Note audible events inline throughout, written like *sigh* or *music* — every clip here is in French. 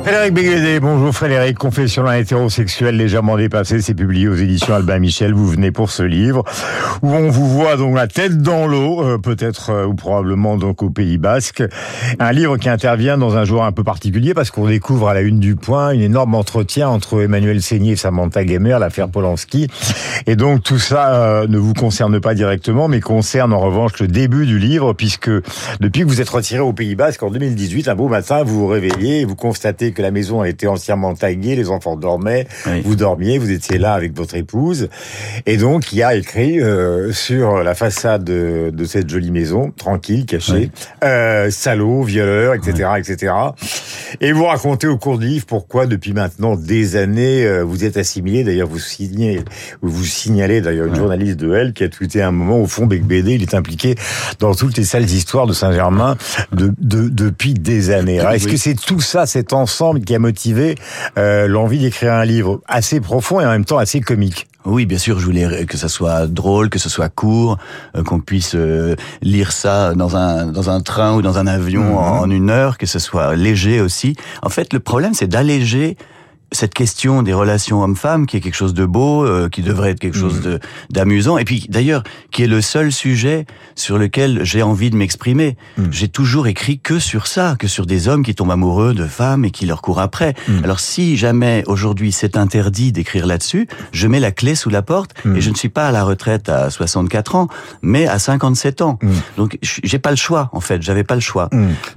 Frédéric Béguédé, bonjour Frédéric, Confession d'un hétérosexuel légèrement dépassé, c'est publié aux éditions Albin Michel, vous venez pour ce livre, où on vous voit donc la tête dans l'eau, euh, peut-être euh, ou probablement donc au Pays Basque, un livre qui intervient dans un jour un peu particulier parce qu'on découvre à la une du point une énorme entretien entre Emmanuel Seigné et Samantha Gamer, l'affaire Polanski, et donc tout ça euh, ne vous concerne pas directement, mais concerne en revanche le début du livre, puisque depuis que vous êtes retiré au Pays Basque en 2018, un beau matin, vous vous réveillez et vous constatez que la maison a été entièrement taguée, les enfants dormaient, vous dormiez, vous étiez là avec votre épouse, et donc il y a écrit euh, sur la façade de, de, cette jolie maison, tranquille, cachée, euh, salaud, violeur, etc., etc. Et vous racontez au cours du livre pourquoi depuis maintenant des années euh, vous êtes assimilé. D'ailleurs, vous signez, vous signalez d'ailleurs une journaliste de Elle qui a tweeté un moment au fond Bec BD, il est impliqué dans toutes les sales histoires de Saint-Germain de, de, depuis des années. Est-ce que c'est tout ça, cet ensemble qui a motivé euh, l'envie d'écrire un livre assez profond et en même temps assez comique oui, bien sûr, je voulais que ça soit drôle, que ce soit court, euh, qu'on puisse euh, lire ça dans un dans un train ou dans un avion en, en une heure, que ce soit léger aussi. En fait, le problème, c'est d'alléger cette question des relations hommes-femmes, qui est quelque chose de beau, euh, qui devrait être quelque chose de d'amusant, et puis d'ailleurs qui est le seul sujet sur lequel j'ai envie de m'exprimer. J'ai toujours écrit que sur ça, que sur des hommes qui tombent amoureux de femmes et qui leur courent après. Alors si jamais aujourd'hui c'est interdit d'écrire là-dessus, je mets la clé sous la porte et je ne suis pas à la retraite à 64 ans, mais à 57 ans. Donc j'ai pas le choix en fait, j'avais pas le choix.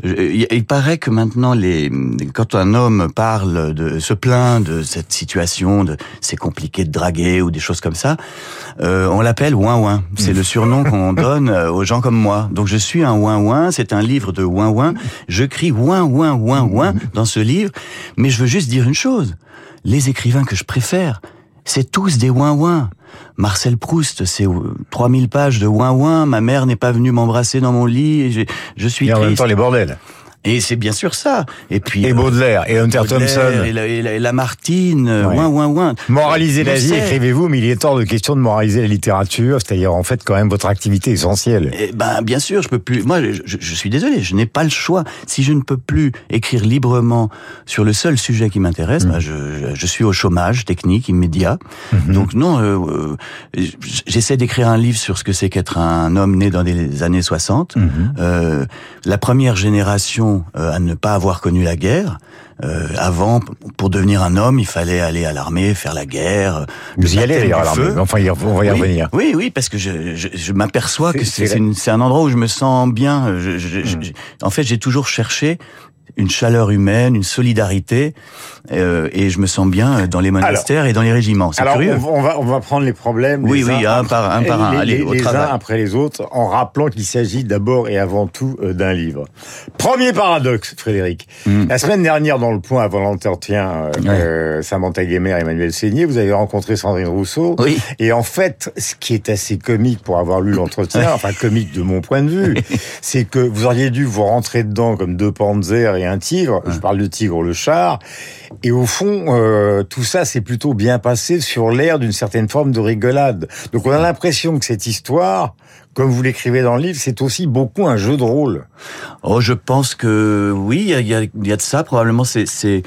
Il, il paraît que maintenant les quand un homme parle de se plaint de cette situation, de c'est compliqué de draguer ou des choses comme ça, euh, on l'appelle ouin ouin. C'est le surnom *laughs* qu'on donne euh, aux gens comme moi. Donc je suis un ouin ouin. C'est un livre de ouin ouin. Je crie ouin ouin ouin ouin dans ce livre, mais je veux juste dire une chose. Les écrivains que je préfère, c'est tous des ouin ouin. Marcel Proust, c'est 3000 pages de ouin ouin. Ma mère n'est pas venue m'embrasser dans mon lit. Et je, je suis et en triste. même temps les bordels. Et c'est bien sûr ça. Et puis et Baudelaire et Hunter Thompson et, la, et, la, et Lamartine, ouais. ouin ouin ouin. Moraliser la vie, écrivez-vous, mais il est hors de question de moraliser la littérature, c'est-à-dire en fait quand même votre activité essentielle. Et ben bien sûr, je peux plus. Moi, je, je suis désolé, je n'ai pas le choix. Si je ne peux plus écrire librement sur le seul sujet qui m'intéresse, mmh. ben je, je, suis au chômage technique immédiat. Mmh. Donc non, euh, j'essaie d'écrire un livre sur ce que c'est qu'être un homme né dans les années 60. Mmh. Euh, la première génération euh, à ne pas avoir connu la guerre. Euh, avant, pour devenir un homme, il fallait aller à l'armée, faire la guerre. Vous y allez d'ailleurs à l'armée. Enfin, on va y oui, revenir. Oui, oui, parce que je, je, je m'aperçois que c'est un endroit où je me sens bien. Je, je, mmh. En fait, j'ai toujours cherché une chaleur humaine, une solidarité, euh, et je me sens bien dans les monastères alors, et dans les régiments. C'est curieux. On va, on va prendre les problèmes. Oui, les oui, uns un par un, par un. Les, Allez, les, au les uns après les autres, en rappelant qu'il s'agit d'abord et avant tout euh, d'un livre. Premier paradoxe, Frédéric. Mm. La semaine dernière, dans le point avant l'entretien, euh, ouais. euh, Samantha Guémer et Emmanuel Seigné, vous avez rencontré Sandrine Rousseau. Oui. Et en fait, ce qui est assez comique pour avoir lu l'entretien, *laughs* enfin comique de mon point de vue, *laughs* c'est que vous auriez dû vous rentrer dedans comme deux panzers et un tigre. Je parle de tigre le char. Et au fond, euh, tout ça s'est plutôt bien passé sur l'air d'une certaine forme de rigolade. Donc on a l'impression que cette histoire, comme vous l'écrivez dans le livre, c'est aussi beaucoup un jeu de rôle. Oh, je pense que oui, il y a, y a, de ça. Probablement, c'est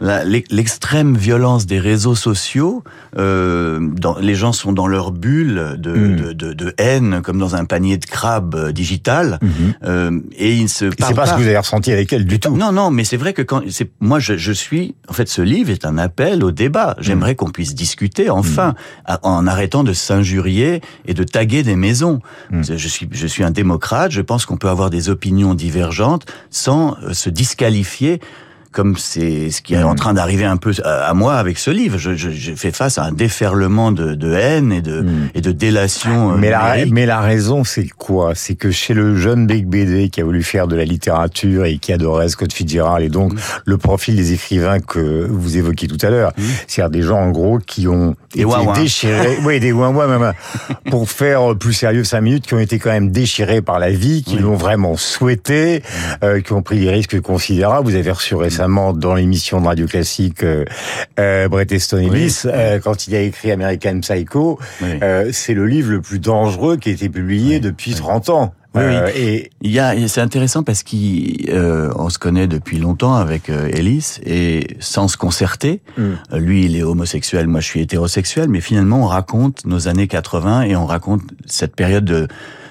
l'extrême violence des réseaux sociaux. Euh, dans, les gens sont dans leur bulle de, mmh. de, de, de, haine, comme dans un panier de crabes digital, mmh. euh, et ils se. C'est pas, pas ce que vous avez ressenti avec elle du tout. Non, non, mais c'est vrai que quand c'est moi, je, je, suis. En fait, ce livre est un appel au débat. J'aimerais mmh. qu'on puisse discuter enfin, en arrêtant de s'injurier et de taguer des maisons. Je suis, je suis un démocrate. Je pense qu'on peut avoir des opinions divergentes sans se disqualifier comme c'est ce qui est en train d'arriver un peu à moi avec ce livre. Je, je, je, fais face à un déferlement de, de haine et de, mmh. et de délation. Mais la, mais la raison, c'est quoi? C'est que chez le jeune Bec BD qui a voulu faire de la littérature et qui adorait Scott Fitzgerald et donc mmh. le profil des écrivains que vous évoquiez tout à l'heure, c'est-à-dire des gens en gros qui ont des été ouin déchirés, *laughs* oui, des ouin même pour faire plus sérieux cinq minutes, qui ont été quand même déchirés par la vie, qui l'ont vraiment souhaité, euh, qui ont pris des risques considérables. Vous avez reçu récemment dans l'émission de Radio Classique euh, euh, Bret Easton Ellis, oui. euh, quand il a écrit American Psycho, oui. c'est le livre le plus dangereux qui a été publié oui. depuis 30 ans. Oui, oui. Et il y a, c'est intéressant parce qu'on se connaît depuis longtemps avec Ellis et sans se concerter. Mm. Lui, il est homosexuel, moi je suis hétérosexuel, mais finalement on raconte nos années 80 et on raconte cette période de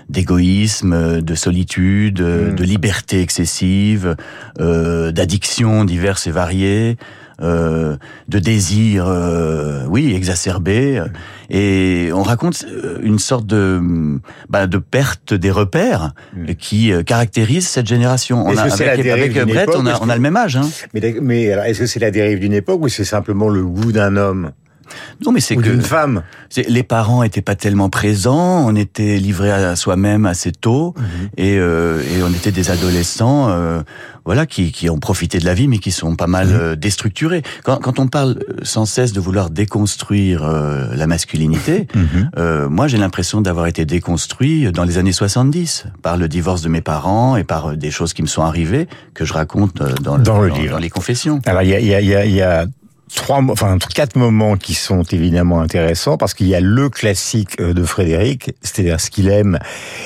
d'égoïsme, de solitude, mm. de liberté excessive, euh, d'addictions diverses et variées, euh, de désirs, euh, oui, exacerbés. Et on raconte euh, une sorte de, bah, de perte des repères mm. qui euh, caractérise cette génération. On a, avec, avec Brett, on a, on a le même âge. Hein. Mais, mais est-ce que c'est la dérive d'une époque ou c'est simplement le goût d'un homme? Non, mais c'est que une femme. Les parents étaient pas tellement présents, on était livrés à soi-même assez tôt, mhm. et, euh, et, on était des adolescents, euh, voilà, qui, qui, ont profité de la vie, mais qui sont pas mal mhm. euh, déstructurés. Quand, quand, on parle sans cesse de vouloir déconstruire la masculinité, *laughs* mhm. moi j'ai l'impression d'avoir été déconstruit dans les années 70 par le divorce de mes parents et par des choses qui me sont arrivées que je raconte dans, le, dans, dans les confessions. Alors il y a, y, a, y a trois, enfin quatre moments qui sont évidemment intéressants parce qu'il y a le classique euh, de Frédéric, c'est-à-dire ce qu'il aime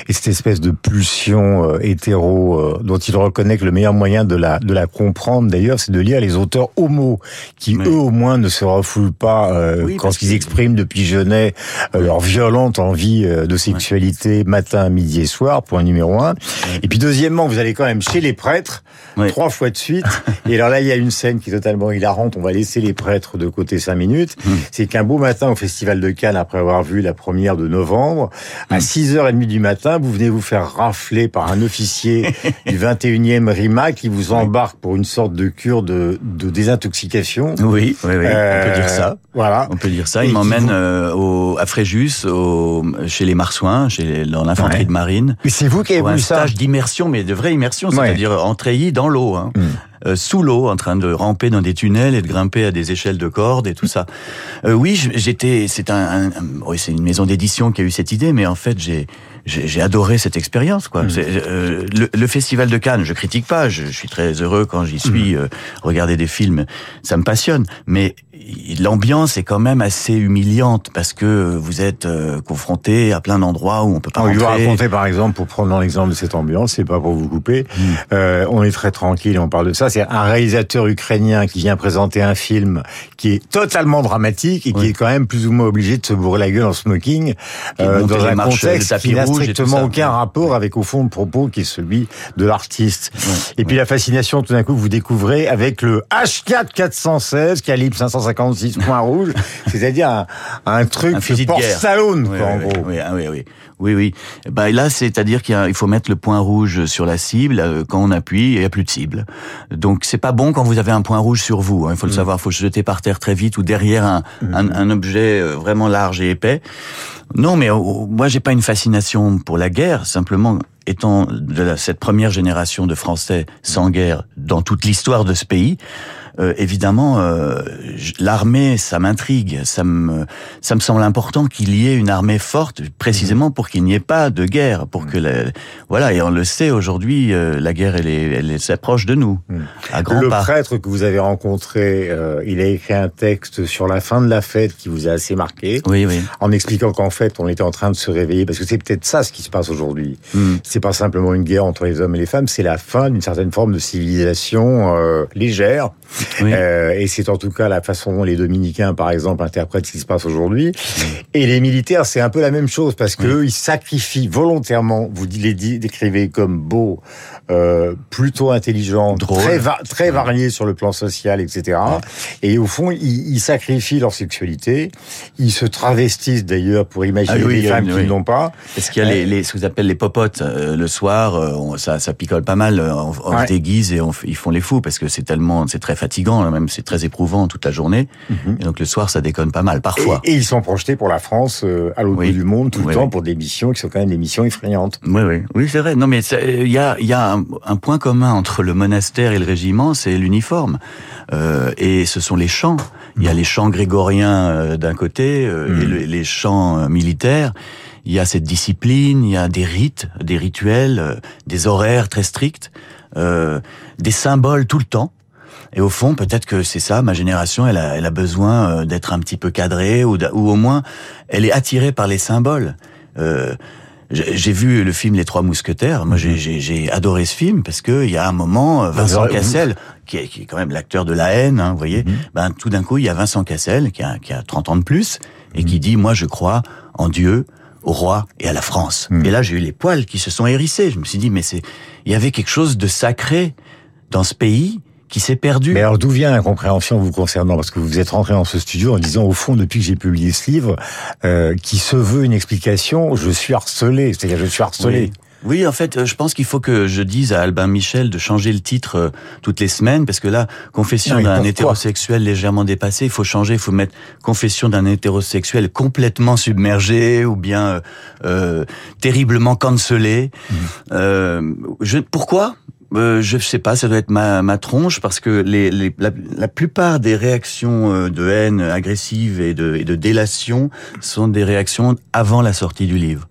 et cette espèce de pulsion euh, hétéro euh, dont il reconnaît que le meilleur moyen de la de la comprendre d'ailleurs, c'est de lire les auteurs homo qui eux au moins ne se refoulent pas quand ils expriment depuis Genet leur violente envie de sexualité matin, midi et soir. Point numéro un. Et puis deuxièmement, vous allez quand même chez les prêtres trois fois de suite. *laughs* et alors là, il y a une scène qui est totalement hilarante. On va laisser les prêtres de côté cinq minutes. Hmm. C'est qu'un beau matin au Festival de Cannes, après avoir vu la première de novembre, à 6h30 hmm. du matin, vous venez vous faire rafler par un officier *laughs* du 21e RIMA qui vous embarque pour une sorte de cure de, de désintoxication. Oui, oui, oui. on peut dire ça. Euh, voilà. On peut dire ça. Il m'emmène euh, au, à Fréjus, au, chez les Marsouins, chez dans l'infanterie de marine. Mais c'est vous qui avez vu ça. Un stage d'immersion, mais de vraie immersion, c'est-à-dire en treillis dans l'eau. Hein. Hmm. Euh, sous l'eau, en train de ramper dans des tunnels et de grimper à des échelles de cordes et tout ça. Euh, oui, j'étais. C'est un, oui, c'est une maison d'édition qui a eu cette idée, mais en fait, j'ai j'ai adoré cette expérience. Quoi. Mmh. Euh, le, le, festival de Cannes, je critique pas. Je, je suis très heureux quand j'y suis. Mmh. regarder des films, ça me passionne. Mais l'ambiance est quand même assez humiliante parce que vous êtes euh, confronté à plein d'endroits où on peut pas on rentrer. On raconter par exemple, pour prendre l'exemple de cette ambiance, c'est pas pour vous couper, hmm. euh, on est très tranquille, on parle de ça, c'est un réalisateur ukrainien qui vient présenter un film qui est totalement dramatique et qui est quand même plus ou moins obligé de se bourrer la gueule en smoking euh, dans un contexte qui n'a strictement aucun rapport avec au fond le propos qui est celui de l'artiste. Et puis la fascination tout d'un coup vous découvrez avec le H4 416 calibre 550 56 points rouges, *laughs* c'est-à-dire un, un, truc un fusil de Stallone, oui, en gros. Oui, oui, oui. Oui, oui. Bah là, c'est-à-dire qu'il faut mettre le point rouge sur la cible. Euh, quand on appuie, il n'y a plus de cible. Donc, c'est pas bon quand vous avez un point rouge sur vous. Hein. Il faut le mm. savoir. Il faut se jeter par terre très vite ou derrière un, mm. un, un objet euh, vraiment large et épais. Non, mais oh, moi, j'ai pas une fascination pour la guerre. Simplement, étant de cette première génération de Français sans guerre dans toute l'histoire de ce pays, euh, évidemment, euh, l'armée, ça m'intrigue, ça me, ça me semble important qu'il y ait une armée forte, précisément pour qu'il n'y ait pas de guerre, pour que, la, voilà, et on le sait aujourd'hui, euh, la guerre, elle, est, elle s'approche de nous, hmm. à grands le prêtre que vous avez rencontré, il a écrit un texte sur la fin de la fête qui vous a assez marqué, oui, oui. en expliquant qu'en fait, on était en train de se réveiller, parce que c'est peut-être ça ce qui se passe aujourd'hui. Hmm. C'est pas simplement une guerre entre les hommes et les femmes, c'est la fin d'une certaine forme de civilisation légère euh, et c'est en tout cas la façon dont les dominicains, par exemple, interprètent ce qui se passe aujourd'hui. Et les militaires, c'est un peu la même chose parce que ils sacrifient volontairement. Vous les décrivez comme beaux, euh, plutôt intelligents, très très variés sur le plan social, etc. Et au fond, ils, ils, sacrifient leur sexualité. Ils se travestissent d'ailleurs pour imaginer ah, des femmes qui n'ont pas. Est-ce qu'il y a les, les, ce qu'on appelle les popotes euh, le soir euh, ça, ça picole pas mal. On, on se déguise et on, ils font les fous parce que c'est tellement, c'est très fatigant, même c'est très éprouvant toute la journée. Mhm. Et donc le soir, ça déconne pas mal, parfois. Et, ils sont projetés pour la France euh, à l'autre bout du monde tout le temps pour des missions qui sont quand même des missions effrayantes. Oui, oui, oui, c'est vrai. Non, mais il y a, y a un, point commun entre le monastère et le régiment, c'est l'uniforme. Euh, et ce sont les chants. Il y a les chants grégoriens euh, d'un côté et mhm. les chants militaires il y a cette discipline, il y a des rites, des rituels, des horaires très stricts, euh, des symboles tout le temps. Et au fond, peut-être que c'est ça, ma génération, elle a, elle a besoin euh, d'être un petit peu cadrée, ou, ou au moins, elle est attirée par les symboles. Euh, j'ai vu le film Les Trois Mousquetaires. Moi, j'ai j'ai adoré ce film parce que il y a un moment, Vincent Cassel, qui est, qui est, quand même l'acteur de la haine, hein, vous voyez, mhm. ben tout d'un coup, il y a Vincent Cassel qui a, qui a 30 ans de plus et qui mhm. dit, moi, je crois en Dieu, au roi et à la France. Mhm. Et là, j'ai eu les poils qui se sont hérissés. Je me suis dit, mais c'est, il y avait quelque chose de sacré dans ce pays qui s'est perdu. Mais alors d'où vient l'incompréhension vous concernant? Parce que vous êtes rentré dans ce studio en disant au fond depuis que j'ai publié ce livre, euh, qui se veut une explication, je suis harcelé. C'est-à-dire je suis harcelé. Oui. en fait, euh, je pense qu'il faut que je dise à Albin Michel de changer le titre euh, toutes les semaines, parce que là, confession d'un hétérosexuel légèrement dépassé, il faut changer, il faut mettre confession d'un hétérosexuel complètement submergé ou bien euh, terriblement cancelé. Mmh. Je, pourquoi? Euh, je sais pas, ça doit être ma, ma tronche parce que les, les la, la, plupart des réactions euh, de haine agressive et de, et de délation sont des réactions avant la sortie du livre.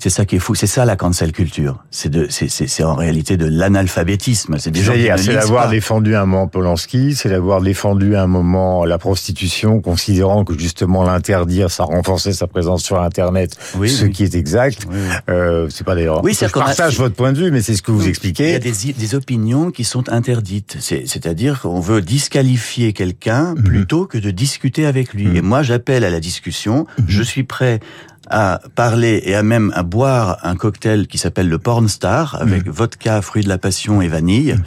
C'est ça qui est fou. C'est ça la cancel culture. C'est de, c'est en réalité de l'analphabétisme. C'est déjà C'est d'avoir défendu un moment Polanski, c'est d'avoir défendu un moment la prostitution, considérant que justement l'interdire, ça renforçait sa présence sur Internet, oui, ce qui est exact. Euh, c'est pas d'ailleurs. Oui, je partage votre point de vue, mais c'est ce que vous expliquez. Il y a des, des opinions qui sont interdites. C'est-à-dire qu'on veut disqualifier quelqu'un mhm. plutôt que de discuter avec lui. Mhm. Et moi, j'appelle à la discussion. Mhm. Je suis prêt à parler et à même à boire un cocktail qui s'appelle le Porn Star avec mm. vodka, fruits de la passion et vanille, mm.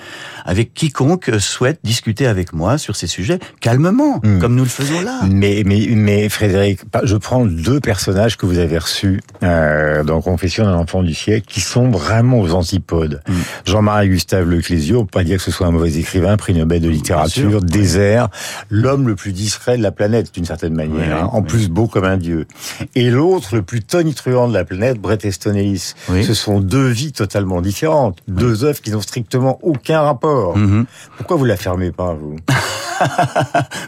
avec quiconque souhaite discuter avec moi sur ces sujets calmement, mm. comme nous le faisons là. Mais, mais, mais Frédéric, je prends deux personnages que vous avez reçus euh, dans Confession d'un enfant du siècle qui sont vraiment aux antipodes. Jean-Marie Gustave Leclésio, on peut pas dire que ce soit un mauvais écrivain, prix Nobel de littérature, désert, l'homme le plus discret de la planète d'une certaine manière, hein, en plus beau comme un dieu. Et l'autre le plus tonitruant de la planète, Bret Easton Ellis. Ce sont deux vies totalement différentes, deux œuvres qui n'ont strictement aucun rapport. Mm-hmm. Pourquoi vous la fermez pas, vous? *laughs*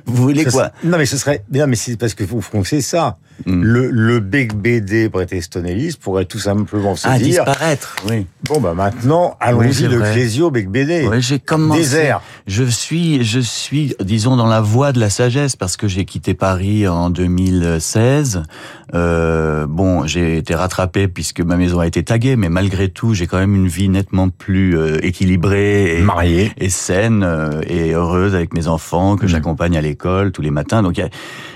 Vous voulez quoi Non, mais ce serait. Non, mais c'est parce que vous c'est ça. Mm. Le, le Big BD Bret Easton Ellis pourrait tout simplement se ah, dire. disparaître, oui. Bon, bah maintenant, allons-y le Clésio Big BD. Oui, j'ai commencé. Désert. Je suis, je suis, disons, dans la voie de la sagesse parce que j'ai quitté Paris en 2016. Euh, bon, j'ai été rattrapé puisque ma maison a été taguée, mais malgré tout, j'ai quand même une vie nettement plus euh, équilibrée et, mariée et saine euh, et heureuse avec mes enfants que mm. j'accompagne à l'école tous les matins. Donc,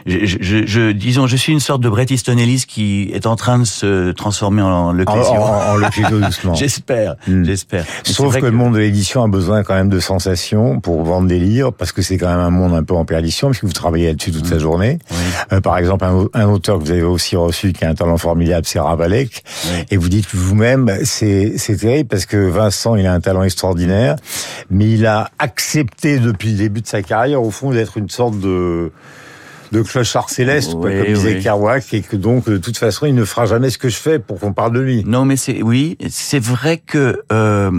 je, je, je, disons, je suis une sorte de Bret Easton Ellis qui est en train de se transformer en le En, en, en doucement. *laughs* j'espère, mm. j'espère. Sauf que, le monde de l'édition a besoin quand même de sensations pour vendre des livres, parce que c'est quand même un monde un peu en perdition, puisque vous travaillez là-dessus toute la mm. journée. Euh, par exemple, un, un, auteur que vous avez aussi reçu, qui a un talent formidable, c'est Ravalek, et vous dites vous-même, c'est terrible, parce que Vincent, il a un talent extraordinaire, mais il a accepté depuis le début de sa carrière, au fond, d'être une sorte de de clochard céleste, comme disait Kerouac, et que donc de toute façon il ne fera jamais ce que je fais pour qu'on parle de lui. Non, mais c'est oui, c'est vrai que euh,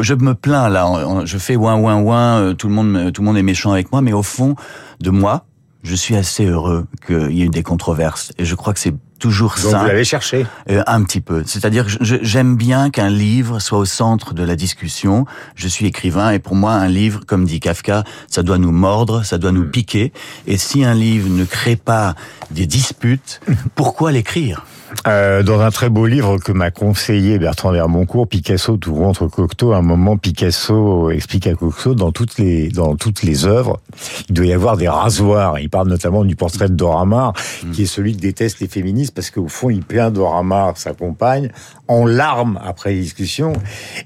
je me plains là, je fais ouin ouin ouin, euh, tout le monde tout le monde est méchant avec moi, mais au fond de moi, je suis assez heureux qu'il y ait eu des controverses, et je crois que c'est toujours Donc ça. Vous l'avez cherché euh, Un petit peu. C'est-à-dire que j'aime bien qu'un livre soit au centre de la discussion. Je suis écrivain et pour moi, un livre, comme dit Kafka, ça doit nous mordre, ça doit nous hmm. piquer. Et si un livre ne crée pas des disputes, *laughs* pourquoi l'écrire? Euh, dans un très beau livre que m'a conseillé Bertrand Vermoncourt, Picasso tout contre Cocteau, à un moment Picasso explique à Cocteau dans toutes les dans toutes les œuvres, il doit y avoir des rasoirs. Il parle notamment du portrait de Dora Maar, mm. qui est celui que détestent les féministes parce qu'au fond il peint Dora Maar, sa compagne, en larmes après discussion,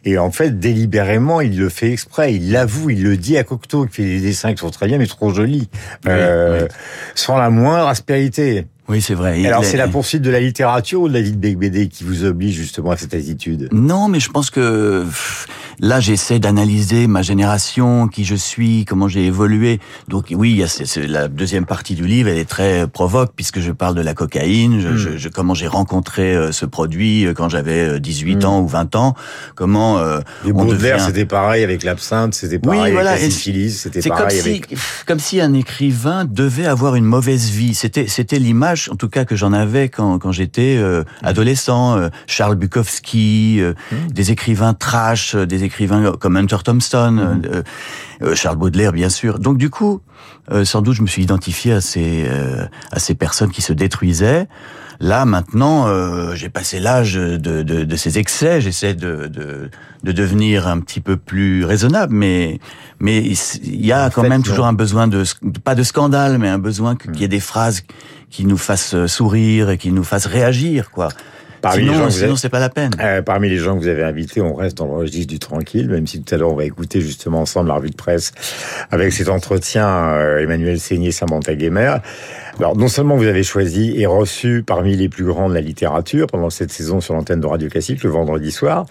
et en fait délibérément il le fait exprès, il l'avoue, il le dit à Cocteau, qui fait des dessins qui sont très bien mais trop jolis, euh, sans la moindre aspérité. Oui, c'est vrai. Alors, c'est la poursuite de la littérature ou de la vie de BD qui vous oblige justement à cette attitude? Non, mais je pense que là, j'essaie d'analyser ma génération, qui je suis, comment j'ai évolué. Donc, oui, c'est la deuxième partie du livre, elle est très provoque puisque je parle de la cocaïne, je, hmm. je, comment j'ai rencontré euh, ce produit euh, quand j'avais 18 euh, hmm. ans ou 20 ans, comment euh, Les devient... c'était pareil avec l'absinthe, c'était pareil avec la syphilis, c'était pareil comme avec... Si, comme si un écrivain devait avoir une mauvaise vie. C'était c'était l'image en tout cas que j'en avais quand, quand j'étais euh, adolescent. Euh, Charles Bukowski, euh, mmh. des écrivains trash, des écrivains comme Hunter Thompson, mm-hmm. euh, euh, Charles Baudelaire, bien sûr. Donc du coup, sans doute, je me suis identifié à ces à ces personnes qui se détruisaient. Là, maintenant, j'ai passé l'âge de, de, de, ces excès. J'essaie de, de, de, devenir un petit peu plus raisonnable, mais mais il y a quand même toujours un besoin de pas de scandale, mais un besoin qu'il y ait des phrases qui nous fassent sourire et qui nous fassent réagir, quoi. Parmi sinon, les gens c'est pas la peine. Euh, parmi les gens que vous avez invités, on reste dans le registre du tranquille, même si tout à l'heure on va écouter justement ensemble la revue de presse avec cet entretien euh, Emmanuel Seigné, Samantha Guémer. Alors, non seulement vous avez choisi et reçu parmi les plus grands de la littérature pendant cette saison sur l'antenne de Radio Classique le vendredi soir,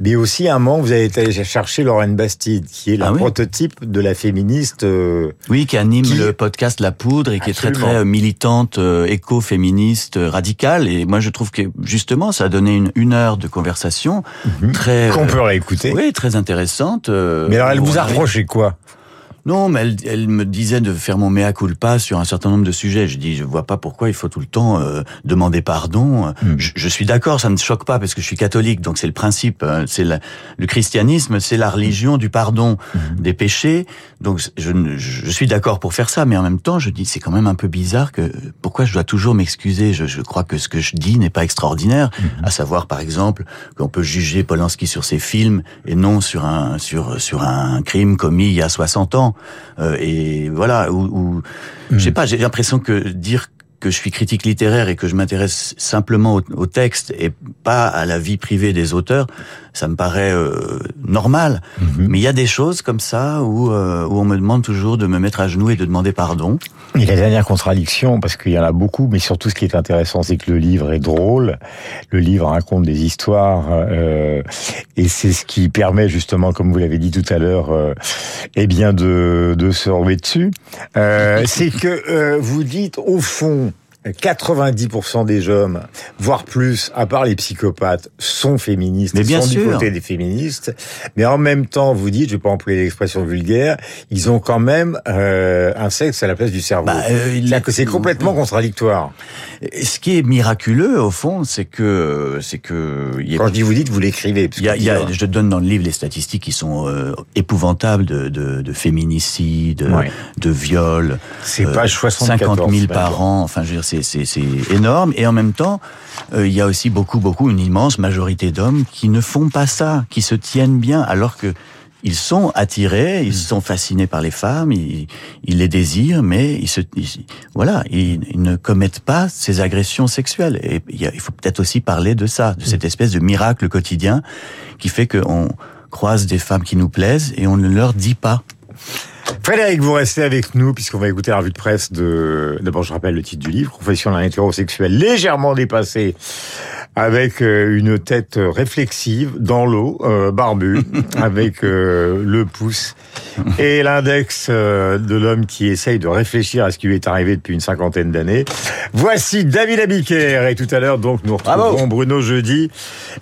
mais aussi un moment vous avez été chercher Lorraine Bastide, qui est le ah prototype de la féministe. Euh, oui, qui anime le podcast La Poudre et qui est très très militante, éco-féministe, radicale. Et moi, je trouve que justement, ça a donné une, une heure de conversation mhm. très qu'on peut réécouter. Oui, très intéressante. mais alors, elle vous a reproché quoi? Non, mais elle, elle, me disait de faire mon mea culpa sur un certain nombre de sujets. Je dis, je vois pas pourquoi il faut tout le temps euh, demander pardon. Hmm. Je, suis d'accord, ça ne me choque pas parce que je suis catholique, donc c'est le principe. Hein. c'est le christianisme, c'est la religion du pardon hmm. des péchés. Donc je, je suis d'accord pour faire ça, mais en même temps, je dis, c'est quand même un peu bizarre que pourquoi je dois toujours m'excuser? Je, je, crois que ce que je dis n'est pas extraordinaire, hmm. à savoir par exemple qu'on peut juger Polanski sur ses films et non sur un sur sur un crime commis il y a 60 ans. Euh, et voilà, ou, je sais hmm. pas, j'ai l'impression que dire que je suis critique littéraire et que je m'intéresse simplement au, texte et pas à la vie privée des auteurs, ça me paraît euh, normal. Mhm. Mais il y a des choses comme ça où, euh, où on me demande toujours de me mettre à genoux et de demander pardon. Et la dernière contradiction, parce qu'il y en a beaucoup, mais surtout ce qui est intéressant, c'est que le livre est drôle. Le livre raconte des histoires euh, et c'est ce qui permet justement, comme vous l'avez dit tout à l'heure, euh, eh bien de, de se remettre dessus. Euh, c'est que vous dites au fond 90% des hommes, voire plus, à part les psychopathes, sont féministes, mais bien sont du côté des féministes. Mais en même temps, vous dites, je vais pas employer l'expression vulgaire, ils ont quand même euh, un sexe à la place du cerveau. Bah, euh, que c'est complètement contradictoire. Ce qui est miraculeux, au fond, c'est que, c'est que. Quand je dis vous dites, vous l'écrivez. Il y a, y a, je donne dans le livre les statistiques qui sont euh, épouvantables de, de, de féminicide, de viol. C'est euh, page 74. 50 000 par an. Enfin, je veux dire, c'est énorme. Et en même temps, euh, il y a aussi beaucoup, beaucoup, une immense majorité d'hommes qui ne font pas ça, qui se tiennent bien, alors que ils sont attirés, ils mm. sont fascinés par les femmes, ils, les désirent, mais ils se, voilà, ils, ne commettent pas ces agressions sexuelles. Et il faut peut-être aussi parler de ça, de cette mm. espèce de miracle quotidien qui fait qu'on croise des femmes qui nous plaisent et on ne leur dit pas. Frédéric, vous restez avec nous puisqu'on va écouter la revue de presse de. D'abord, je rappelle le titre du livre, Confession d'un hétérosexuel légèrement dépassé, avec euh, une tête réflexive dans l'eau, euh, barbu, *laughs* avec euh, le pouce et l'index de l'homme qui essaye de réfléchir à ce qui lui est arrivé depuis une cinquantaine d'années. Voici David Abiker et tout à l'heure donc nous retrouverons Bruno jeudi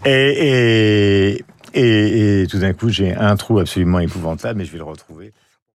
et et, et, et tout d'un coup j'ai un trou absolument épouvantable mais je vais le retrouver.